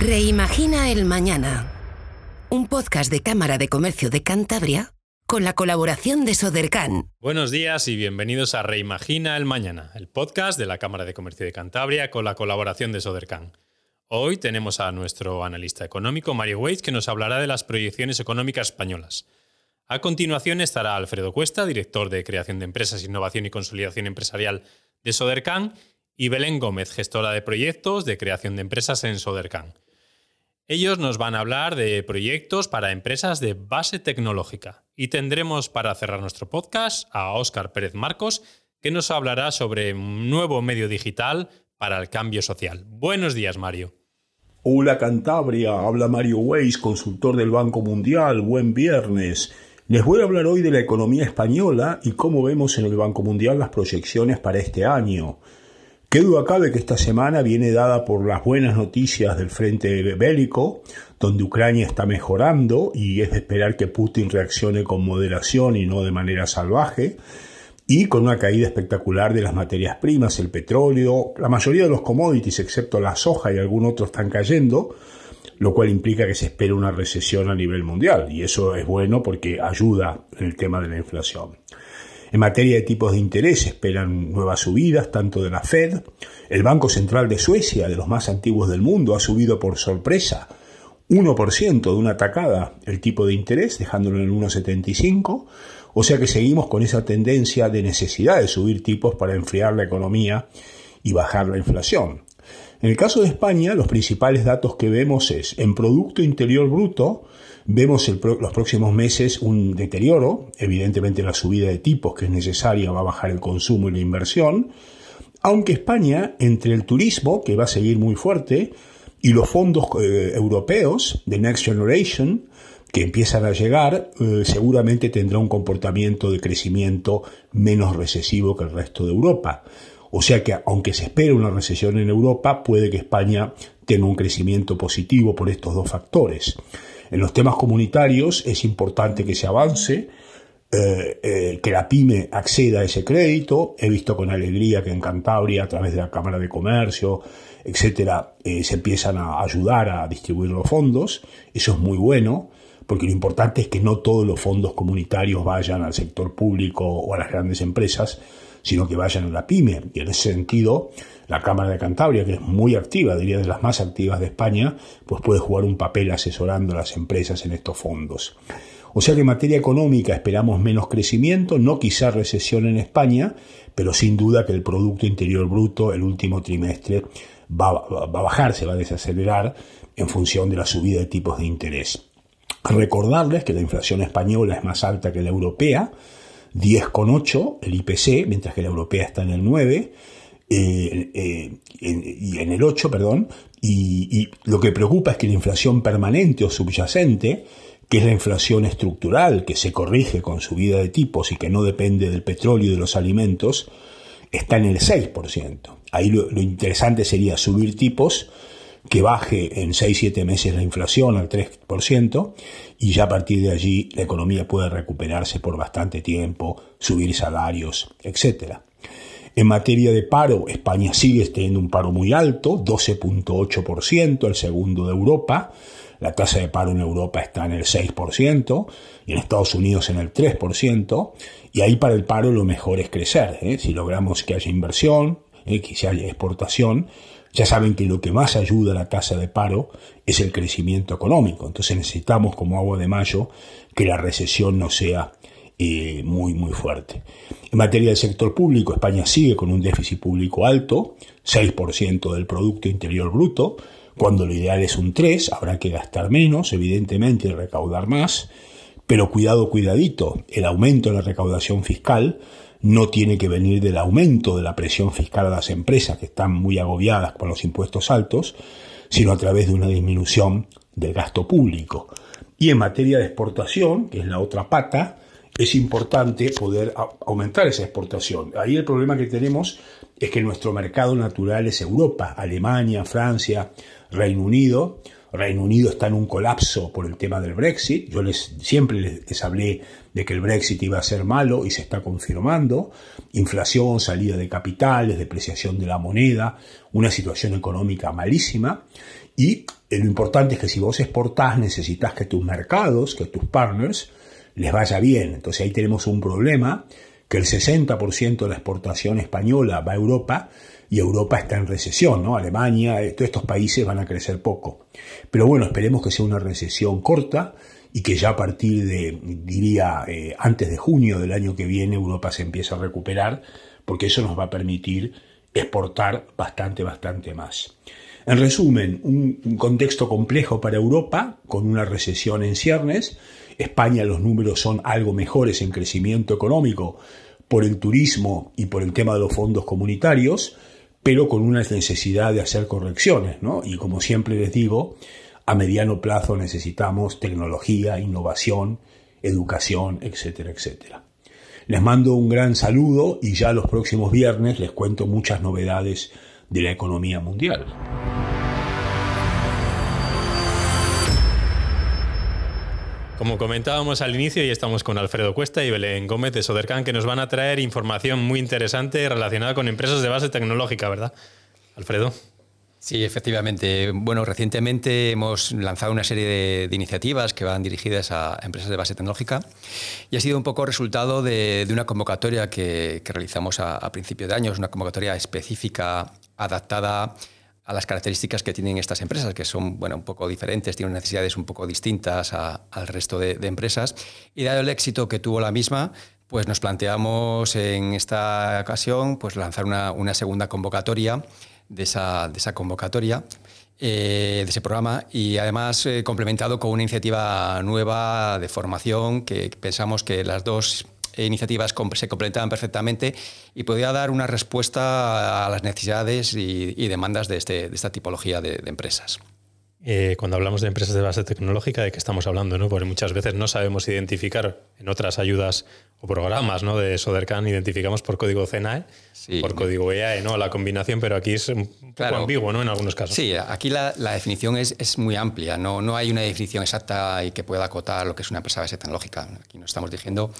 Reimagina el Mañana. Un podcast de Cámara de Comercio de Cantabria con la colaboración de Sodercan. Buenos días y bienvenidos a Reimagina el Mañana, el podcast de la Cámara de Comercio de Cantabria con la colaboración de Sodercan. Hoy tenemos a nuestro analista económico, Mario Weiss, que nos hablará de las proyecciones económicas españolas. A continuación estará Alfredo Cuesta, director de Creación de Empresas, Innovación y Consolidación Empresarial de Sodercan, y Belén Gómez, gestora de proyectos de creación de empresas en Sodercan. Ellos nos van a hablar de proyectos para empresas de base tecnológica. Y tendremos para cerrar nuestro podcast a Óscar Pérez Marcos, que nos hablará sobre un nuevo medio digital para el cambio social. Buenos días, Mario. Hola Cantabria, habla Mario Weiss, consultor del Banco Mundial. Buen viernes. Les voy a hablar hoy de la economía española y cómo vemos en el Banco Mundial las proyecciones para este año. Qué duda cabe que esta semana viene dada por las buenas noticias del frente bélico, donde Ucrania está mejorando y es de esperar que Putin reaccione con moderación y no de manera salvaje, y con una caída espectacular de las materias primas, el petróleo, la mayoría de los commodities, excepto la soja y algún otro, están cayendo, lo cual implica que se espera una recesión a nivel mundial, y eso es bueno porque ayuda en el tema de la inflación. En materia de tipos de interés esperan nuevas subidas, tanto de la Fed. El Banco Central de Suecia, de los más antiguos del mundo, ha subido por sorpresa 1% de una tacada el tipo de interés, dejándolo en 1,75. O sea que seguimos con esa tendencia de necesidad de subir tipos para enfriar la economía y bajar la inflación. En el caso de España, los principales datos que vemos es en Producto Interior Bruto, Vemos los próximos meses un deterioro, evidentemente la subida de tipos que es necesaria va a bajar el consumo y la inversión, aunque España, entre el turismo, que va a seguir muy fuerte, y los fondos eh, europeos de Next Generation, que empiezan a llegar, eh, seguramente tendrá un comportamiento de crecimiento menos recesivo que el resto de Europa. O sea que aunque se espera una recesión en Europa, puede que España tenga un crecimiento positivo por estos dos factores. En los temas comunitarios es importante que se avance, eh, eh, que la pyme acceda a ese crédito. He visto con alegría que en Cantabria, a través de la Cámara de Comercio, etcétera, eh, se empiezan a ayudar a distribuir los fondos. Eso es muy bueno, porque lo importante es que no todos los fondos comunitarios vayan al sector público o a las grandes empresas, sino que vayan a la pyme. Y en ese sentido, la Cámara de Cantabria, que es muy activa, diría de las más activas de España, pues puede jugar un papel asesorando a las empresas en estos fondos. O sea que en materia económica esperamos menos crecimiento, no quizá recesión en España, pero sin duda que el Producto Interior Bruto el último trimestre va, va a bajar, se va a desacelerar en función de la subida de tipos de interés. Recordarles que la inflación española es más alta que la europea, 10,8 el IPC, mientras que la europea está en el 9, eh, eh, y en el 8, perdón, y, lo que preocupa es que la inflación permanente o subyacente, que es la inflación estructural, que se corrige con subida de tipos y que no depende del petróleo y de los alimentos, está en el 6%. Ahí lo, lo interesante sería subir tipos que baje en 6-7 meses la inflación al 3% y ya a partir de allí la economía puede recuperarse por bastante tiempo, subir salarios, etc. En materia de paro, España sigue teniendo un paro muy alto, 12.8%, el segundo de Europa. La tasa de paro en Europa está en el 6% y en Estados Unidos en el 3%. Y ahí para el paro lo mejor es crecer. ¿eh? Si logramos que haya inversión, ¿eh? que haya exportación, ya saben que lo que más ayuda a la tasa de paro es el crecimiento económico. Entonces necesitamos, como agua de mayo, que la recesión no sea eh, muy, muy fuerte. En materia del sector público, España sigue con un déficit público alto, 6% del Producto Interior Bruto, cuando lo ideal es un 3, habrá que gastar menos, evidentemente, y recaudar más, pero cuidado, cuidadito, el aumento de la recaudación fiscal no tiene que venir del aumento de la presión fiscal a las empresas que están muy agobiadas por los impuestos altos, sino a través de una disminución del gasto público. Y en materia de exportación, que es la otra pata, es importante poder aumentar esa exportación. Ahí el problema que tenemos es que nuestro mercado natural es Europa, Alemania, Francia, Reino Unido, Reino Unido está en un colapso por el tema del Brexit. Yo les, siempre les, hablé de que el Brexit iba a ser malo y se está confirmando. Inflación, salida de capitales, depreciación de la moneda, una situación económica malísima. Y lo importante es que si vos exportás necesitas que tus mercados, que tus partners, les vaya bien. Entonces ahí tenemos un problema que el 60% de la exportación española va a Europa y Europa está en recesión, ¿no? Alemania, eh, todos estos países van a crecer poco. Pero bueno, esperemos que sea una recesión corta y que ya a partir de, diría, eh, antes de junio del año que viene Europa se empiece a recuperar, porque eso nos va a permitir exportar bastante, bastante más. En resumen, un, contexto complejo para Europa, con una recesión en ciernes. España los números son algo mejores en crecimiento económico por el turismo y por el tema de los fondos comunitarios, pero con una necesidad de hacer correcciones, ¿no? Y como siempre les digo, a mediano plazo necesitamos tecnología, innovación, educación, etcétera, etcétera. Les mando un gran saludo y ya los próximos viernes les cuento muchas novedades de la economía mundial. Como comentábamos al inicio, y estamos con Alfredo Cuesta y Belén Gómez de Sodercan, que nos van a traer información muy interesante relacionada con empresas de base tecnológica, ¿verdad? Alfredo. Sí, efectivamente. Bueno, recientemente hemos lanzado una serie de, iniciativas que van dirigidas a empresas de base tecnológica y ha sido un poco resultado de, una convocatoria que, realizamos a, a principio de año, una convocatoria específica adaptada a las características que tienen estas empresas, que son bueno, un poco diferentes, tienen necesidades un poco distintas al resto de, empresas. Y dado el éxito que tuvo la misma, pues nos planteamos en esta ocasión pues lanzar una, segunda convocatoria de esa, de esa convocatoria. Eh, de ese programa y además eh, complementado con una iniciativa nueva de formación que pensamos que las dos iniciativas se completaban perfectamente y podía dar una respuesta a las necesidades y, demandas de, este, de, esta tipología de, empresas. Eh, cuando hablamos de empresas de base tecnológica, ¿de qué estamos hablando? ¿no? Porque muchas veces no sabemos identificar en otras ayudas o programas ¿no? de Sodercan, identificamos por código CNAE, por código EAE, ¿no? la combinación, pero aquí es un poco ambiguo ¿no? en algunos casos. Sí, aquí la, definición es, es, muy amplia, no, no hay una definición exacta y que pueda acotar lo que es una empresa de base tecnológica. Aquí nos estamos diciendo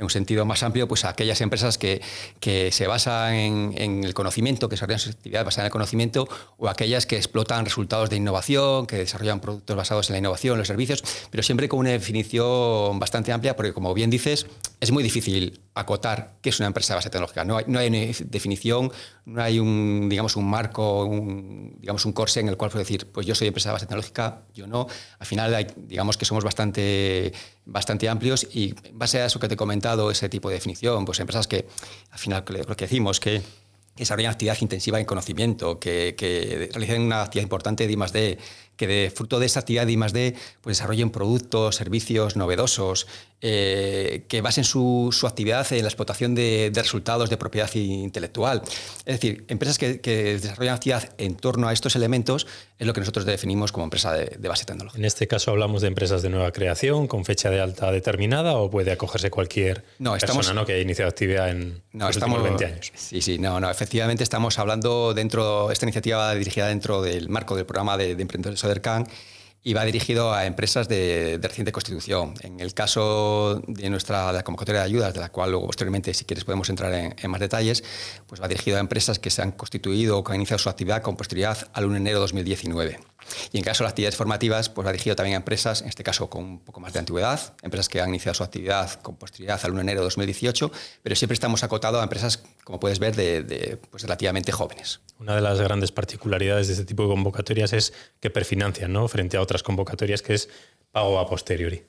en un sentido más amplio, pues aquellas empresas que, que se basan en, el conocimiento, que desarrollan su actividad basada en el conocimiento, o aquellas que explotan resultados de innovación, que desarrollan productos basados en la innovación, los servicios, pero siempre con una definición bastante amplia, porque como bien dices, es muy difícil acotar qué es una empresa de base tecnológica. No hay, no hay definición, no hay un, digamos, un marco, un, digamos, un corse en el cual puedo decir, pues yo soy empresa de base tecnológica, yo no. Al final, digamos que somos bastante, bastante amplios y en base a eso que te he ese tipo de definición, pues empresas que al final lo que decimos, que desarrollan actividad intensiva en conocimiento, que, que realizan una actividad importante de I+.D., que de fruto de esa actividad de I+.D. Pues desarrollen productos, servicios novedosos, eh, que basen su, su, actividad en la explotación de, resultados de propiedad intelectual. Es decir, empresas que, desarrollan actividad en torno a estos elementos es lo que nosotros definimos como empresa de, base tecnológica. En este caso hablamos de empresas de nueva creación con fecha de alta determinada o puede acogerse cualquier persona ¿no? que haya iniciado actividad en los últimos 20 años. Sí, sí, no, no, efectivamente estamos hablando dentro, esta iniciativa dirigida dentro del marco del programa de, de emprendedores Sodercan y va dirigido a empresas de, reciente constitución. En el caso de nuestra la convocatoria de ayudas, de la cual luego posteriormente, si quieres, podemos entrar en, más detalles, pues va dirigido a empresas que se han constituido o que han iniciado su actividad con posterioridad al 1 de enero de 2019. Y en caso de las actividades formativas, pues va dirigido también a empresas, en este caso con un poco más de antigüedad, empresas que han iniciado su actividad con posterioridad al 1 de enero de 2018, pero siempre estamos acotados a empresas, como puedes ver, de, pues relativamente jóvenes. Una de las grandes particularidades de este tipo de convocatorias es que perfinancian, ¿no? Frente a otras convocatorias que es pago a posteriori.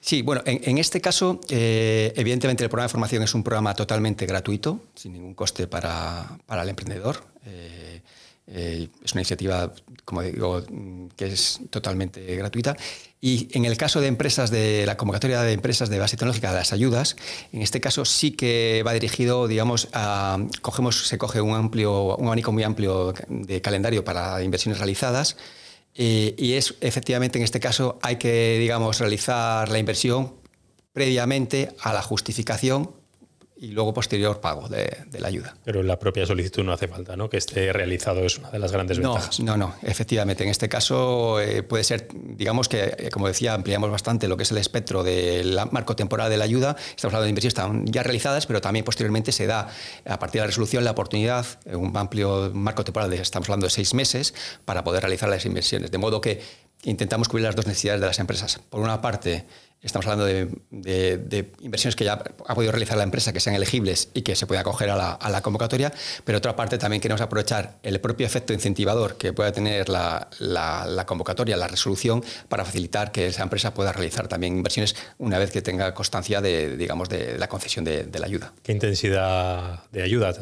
Sí, bueno, en, este caso, eh, evidentemente el programa de formación es un programa totalmente gratuito, sin ningún coste para, el emprendedor. Eh, eh, es una iniciativa, como digo, que es totalmente gratuita. Y en el caso de empresas de la convocatoria de empresas de base tecnológica de las ayudas, en este caso sí que va dirigido, digamos, a cogemos, se coge un amplio, un abanico muy amplio de calendario para inversiones realizadas. Eh, y es efectivamente en este caso hay que, digamos, realizar la inversión previamente a la justificación y luego posterior pago de, la ayuda. Pero la propia solicitud no hace falta, ¿no? Que esté realizado es una de las grandes ventajas. No, no, efectivamente. En este caso eh, puede ser, digamos que, eh, como decía, ampliamos bastante lo que es el espectro del marco temporal de la ayuda. Estamos hablando de inversiones están ya realizadas, pero también posteriormente se da, a partir de la resolución, la oportunidad, un amplio marco temporal, de, estamos hablando de seis meses, para poder realizar las inversiones. De modo que intentamos cubrir las dos necesidades de las empresas. Por una parte, Estamos hablando de, inversiones que ya ha podido realizar la empresa, que sean elegibles y que se pueda acoger a la, convocatoria, pero otra parte también queremos aprovechar el propio efecto incentivador que pueda tener la, convocatoria, la resolución, para facilitar que esa empresa pueda realizar también inversiones una vez que tenga constancia de, digamos, de la concesión de, la ayuda. ¿Qué intensidad de ayuda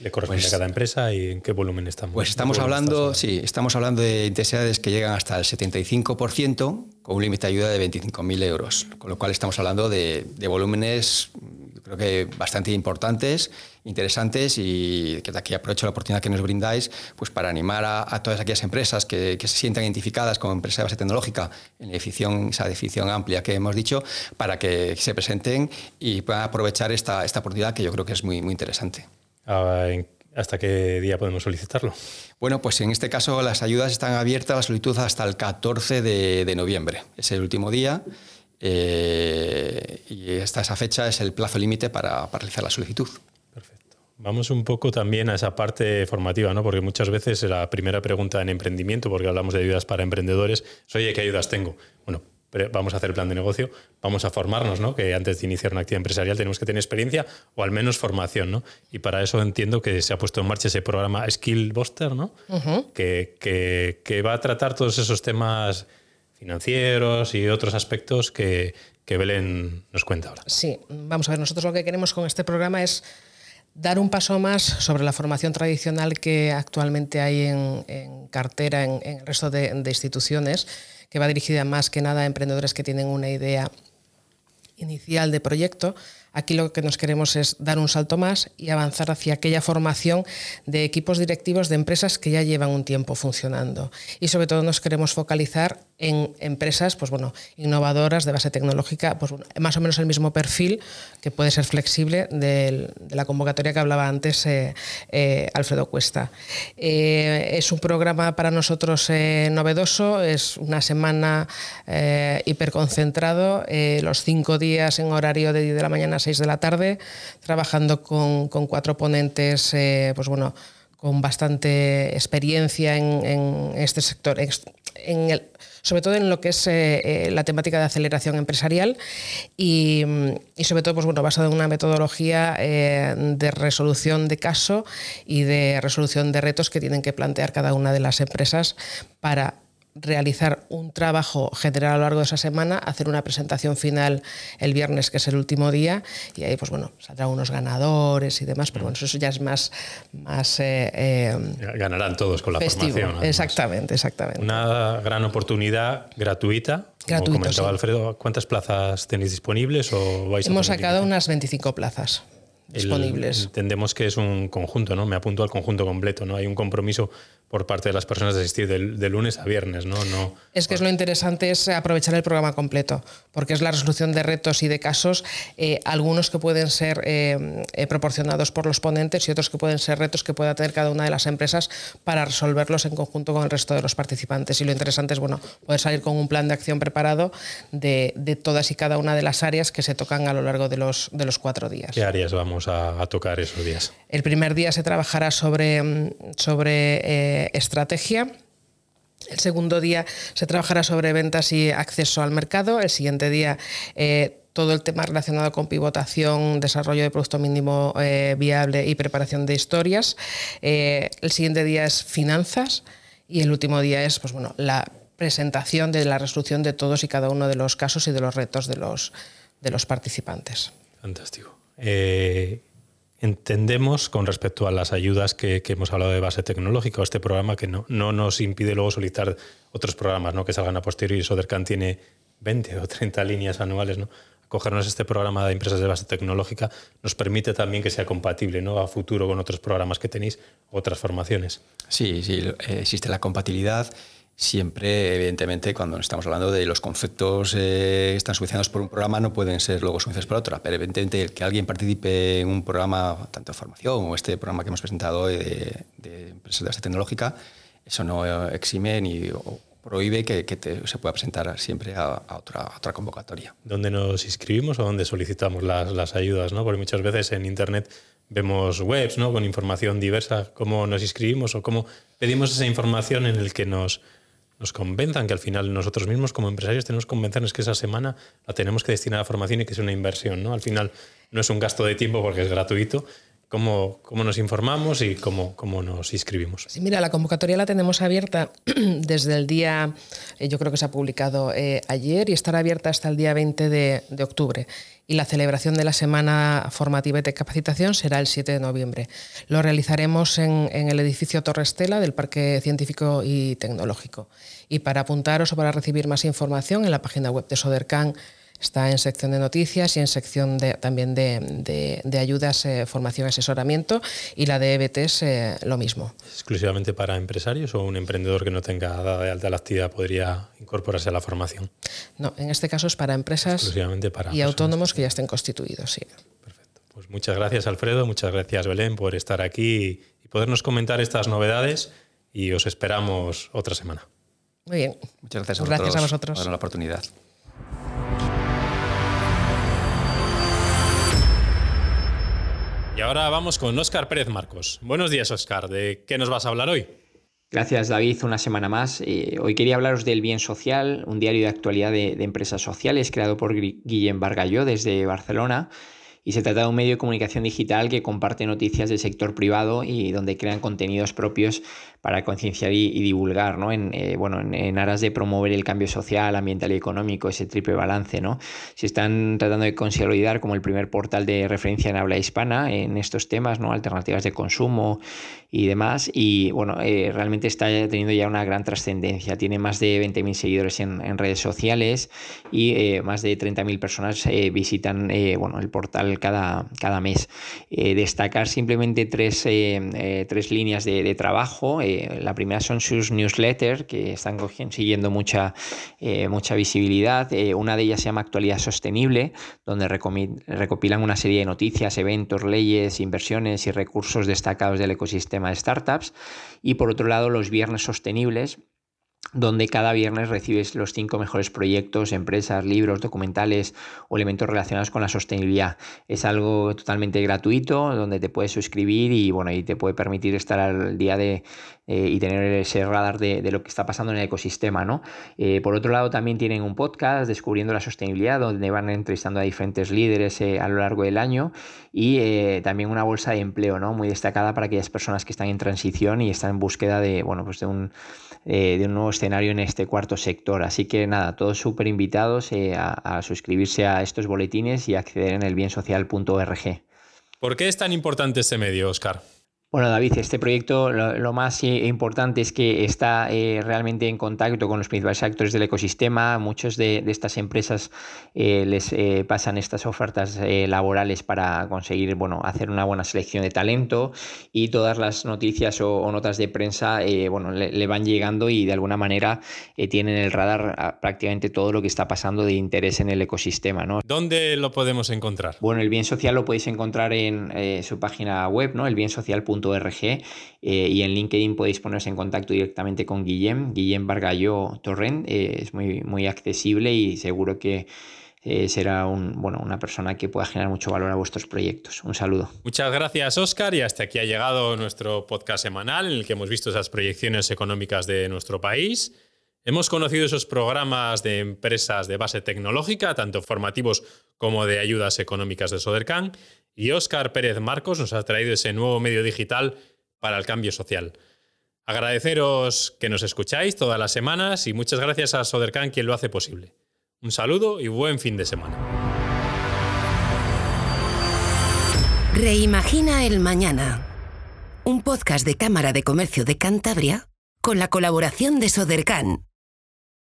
le corresponde pues a cada empresa y en qué volumen estamos? Pues estamos hablando, sí, estamos hablando de intensidades que llegan hasta el 75%, con un límite de ayuda de 25.000 euros, con lo cual estamos hablando de, volúmenes creo que bastante importantes, interesantes y que de aquí aprovecho la oportunidad que nos brindáis pues para animar a, todas aquellas empresas que, se sientan identificadas como empresas de base tecnológica en la definición, esa definición amplia que hemos dicho, para que se presenten y puedan aprovechar esta, esta oportunidad que yo creo que es muy, muy interesante. Ah, ¿Hasta qué día podemos solicitarlo? Bueno, pues en este caso las ayudas están abiertas, la solicitud hasta el 14 de, noviembre. Es el último día eh, y hasta esa fecha es el plazo límite para, realizar la solicitud. Perfecto. Vamos un poco también a esa parte formativa, ¿no? porque muchas veces la primera pregunta en emprendimiento, porque hablamos de ayudas para emprendedores, es, oye, ¿qué ayudas tengo? Bueno, vamos a hacer el plan de negocio, vamos a formarnos, ¿no? que antes de iniciar una actividad empresarial tenemos que tener experiencia o al menos formación. ¿no? Y para eso entiendo que se ha puesto en marcha ese programa Skill Buster, ¿no? que, que, va a tratar todos esos temas financieros y otros aspectos que, que Belén nos cuenta ahora. Sí, vamos a ver, nosotros lo que queremos con este programa es dar un paso más sobre la formación tradicional que actualmente hay en, cartera en, el resto de, de instituciones que va dirigida más que nada a emprendedores que tienen una idea inicial de proyecto, Aquí lo que nos queremos es dar un salto más y avanzar hacia aquella formación de equipos directivos de empresas que ya llevan un tiempo funcionando. Y sobre todo nos queremos focalizar en empresas pues bueno, innovadoras de base tecnológica, pues más o menos el mismo perfil que puede ser flexible de la convocatoria que hablaba antes eh, eh, Alfredo Cuesta. Eh, es un programa para nosotros novedoso, es una semana hiperconcentrado, los cinco días en horario de 10 de la mañana 6 de la tarde, trabajando con, cuatro ponentes, eh, pues bueno, con bastante experiencia en, este sector, sobre todo en lo que es eh, eh, la temática de aceleración empresarial y, sobre todo pues bueno, basado en una metodología de resolución de caso y de resolución de retos que tienen que plantear cada una de las empresas para realizar un trabajo general a lo largo de esa semana, hacer una presentación final el viernes, que es el último día, y ahí pues bueno, saldrán unos ganadores y demás, pero bueno, eso ya es más... más eh, eh, Ganarán todos con la formación. Exactamente, exactamente. Una gran oportunidad gratuita. Como comentaba Alfredo, ¿cuántas plazas tenéis disponibles o vais Hemos sacado unas 25 plazas disponibles. entendemos que es un conjunto, ¿no? Me apunto al conjunto completo, ¿no? Hay un compromiso por parte de las personas de asistir de, lunes a viernes, ¿no? no es que es lo interesante es aprovechar el programa completo, porque es la resolución de retos y de casos, eh, algunos que pueden ser eh, eh, proporcionados por los ponentes y otros que pueden ser retos que pueda tener cada una de las empresas para resolverlos en conjunto con el resto de los participantes. Y lo interesante es bueno, poder salir con un plan de acción preparado de, todas y cada una de las áreas que se tocan a lo largo de los, de los cuatro días. ¿Qué áreas vamos a, a tocar esos días? El primer día se trabajará sobre, mm, estrategia. El segundo día se trabajará sobre ventas y acceso al mercado. El siguiente día eh, todo el tema relacionado con pivotación, desarrollo de producto mínimo eh, viable y preparación de historias. Eh, el siguiente día es finanzas y el último día es pues, bueno, la presentación de la resolución de todos y cada uno de los casos y de los retos de los, de los participantes. Fantástico entendemos con respecto a las ayudas que, hemos hablado de base tecnológica este programa que no, no nos impide luego solicitar otros programas ¿no? que salgan a posteriori. Sodercan tiene 20 o 30 líneas anuales. ¿no? Cogernos este programa de empresas de base tecnológica nos permite también que sea compatible ¿no? a futuro con otros programas que tenéis, otras formaciones. Sí, sí, existe la compatibilidad Siempre, evidentemente, cuando estamos hablando de los conceptos eh, que están subvencionados por un programa, no pueden ser luego subvencionados por otra. Pero evidentemente, que alguien participe en un programa, tanto de formación o este programa que hemos presentado de, de empresas de base tecnológica, eso no exime ni prohíbe que, se pueda presentar siempre a, otra, otra, convocatoria. ¿Dónde nos inscribimos o dónde solicitamos las, las, ayudas? ¿no? Porque muchas veces en Internet vemos webs ¿no? con información diversa, cómo nos inscribimos o cómo pedimos esa información en el que nos, nos convenzan, que al final nosotros mismos como empresarios tenemos que convencernos que esa semana la tenemos que destinar a formación y que es una inversión. ¿no? Al final no es un gasto de tiempo porque es gratuito, cómo, cómo nos informamos y cómo, cómo nos inscribimos. Sí, mira, la convocatoria la tenemos abierta desde el día, eh, yo creo que se ha publicado eh, ayer y estará abierta hasta el día 20 de, de, octubre. Y la celebración de la semana formativa y de capacitación será el 7 de noviembre. Lo realizaremos en, el edificio Torre Estela del Parque Científico y Tecnológico. Y para apuntaros o para recibir más información en la página web de Sodercan Está en sección de noticias y en sección de, también de, de, ayudas, eh, formación, asesoramiento y la de EBT es eh, lo mismo. exclusivamente para empresarios o un emprendedor que no tenga dada de alta la actividad podría incorporarse a la formación? No, en este caso es para empresas exclusivamente para y autónomos que ya estén constituidos, sí. Perfecto. Pues muchas gracias Alfredo, muchas gracias Belén por estar aquí y podernos comentar estas novedades y os esperamos otra semana. Muy bien. Muchas gracias a, gracias a vosotros por la oportunidad. Y ahora vamos con Óscar Pérez Marcos. Buenos días, Óscar. ¿De qué nos vas a hablar hoy? Gracias, David. Una semana más. Eh, hoy quería hablaros del Bien Social, un diario de actualidad de, empresas sociales creado por Guillem Bargalló desde Barcelona y se trata de un medio de comunicación digital que comparte noticias del sector privado y donde crean contenidos propios para concienciar y, divulgar, ¿no? En, eh, bueno, en, aras de promover el cambio social, ambiental y económico, ese triple balance, ¿no? Se están tratando de consolidar como el primer portal de referencia en habla hispana en estos temas, ¿no? Alternativas de consumo y demás. Y bueno, eh, realmente está teniendo ya una gran trascendencia. Tiene más de 20.000 seguidores en, redes sociales y eh, más de 30.000 personas visitan bueno, el portal cada, cada mes. Destacar simplemente tres, tres líneas de, trabajo. La primera son sus newsletters, que están siguiendo mucha, mucha visibilidad. una de ellas se llama Actualidad Sostenible, donde recopilan una serie de noticias, eventos, leyes, inversiones y recursos destacados del ecosistema de startups. Y por otro lado, los Viernes Sostenibles, donde cada viernes recibes los cinco mejores proyectos, empresas, libros, documentales o elementos relacionados con la sostenibilidad. Es algo totalmente gratuito, donde te puedes suscribir y bueno, y te puede permitir estar al día de eh, y tener ese radar de, lo que está pasando en el ecosistema. ¿no? Eh, por otro lado, también tienen un podcast, Descubriendo la Sostenibilidad, donde van entrevistando a diferentes líderes eh, a lo largo del año y también una bolsa de empleo ¿no? muy destacada para aquellas personas que están en transición y están en búsqueda de, bueno, pues de un de un nuevo escenario en este cuarto sector. Así que nada, todos súper invitados a, a, suscribirse a estos boletines y acceder en el biensocial.org. ¿Por qué es tan importante este medio, Oscar? Bueno, David, este proyecto lo, más importante es que está eh, realmente en contacto con los principales actores del ecosistema. Muchos de, estas empresas eh, les eh, pasan estas ofertas laborales para conseguir bueno, hacer una buena selección de talento y todas las noticias o, notas de prensa bueno, le, van llegando y de alguna manera tienen el radar prácticamente todo lo que está pasando de interés en el ecosistema. ¿no? ¿Dónde lo podemos encontrar? Bueno, el bien social lo podéis encontrar en su página web, ¿no? elbiensocial.com .rg eh, y en LinkedIn podéis poneros en contacto directamente con Guillem, Guillem Bargallo Torrent, eh, es muy, muy accesible y seguro que eh, será un, bueno, una persona que pueda generar mucho valor a vuestros proyectos. Un saludo. Muchas gracias, Oscar. Y hasta aquí ha llegado nuestro podcast semanal en el que hemos visto esas proyecciones económicas de nuestro país. Hemos conocido esos programas de empresas de base tecnológica, tanto formativos como de ayudas económicas de Sodercan, y Óscar Pérez Marcos nos ha traído ese nuevo medio digital para el cambio social. Agradeceros que nos escucháis todas las semanas y muchas gracias a Sodercan quien lo hace posible. Un saludo y buen fin de semana. Reimagina el mañana. Un podcast de Cámara de Comercio de Cantabria con la colaboración de Sodercan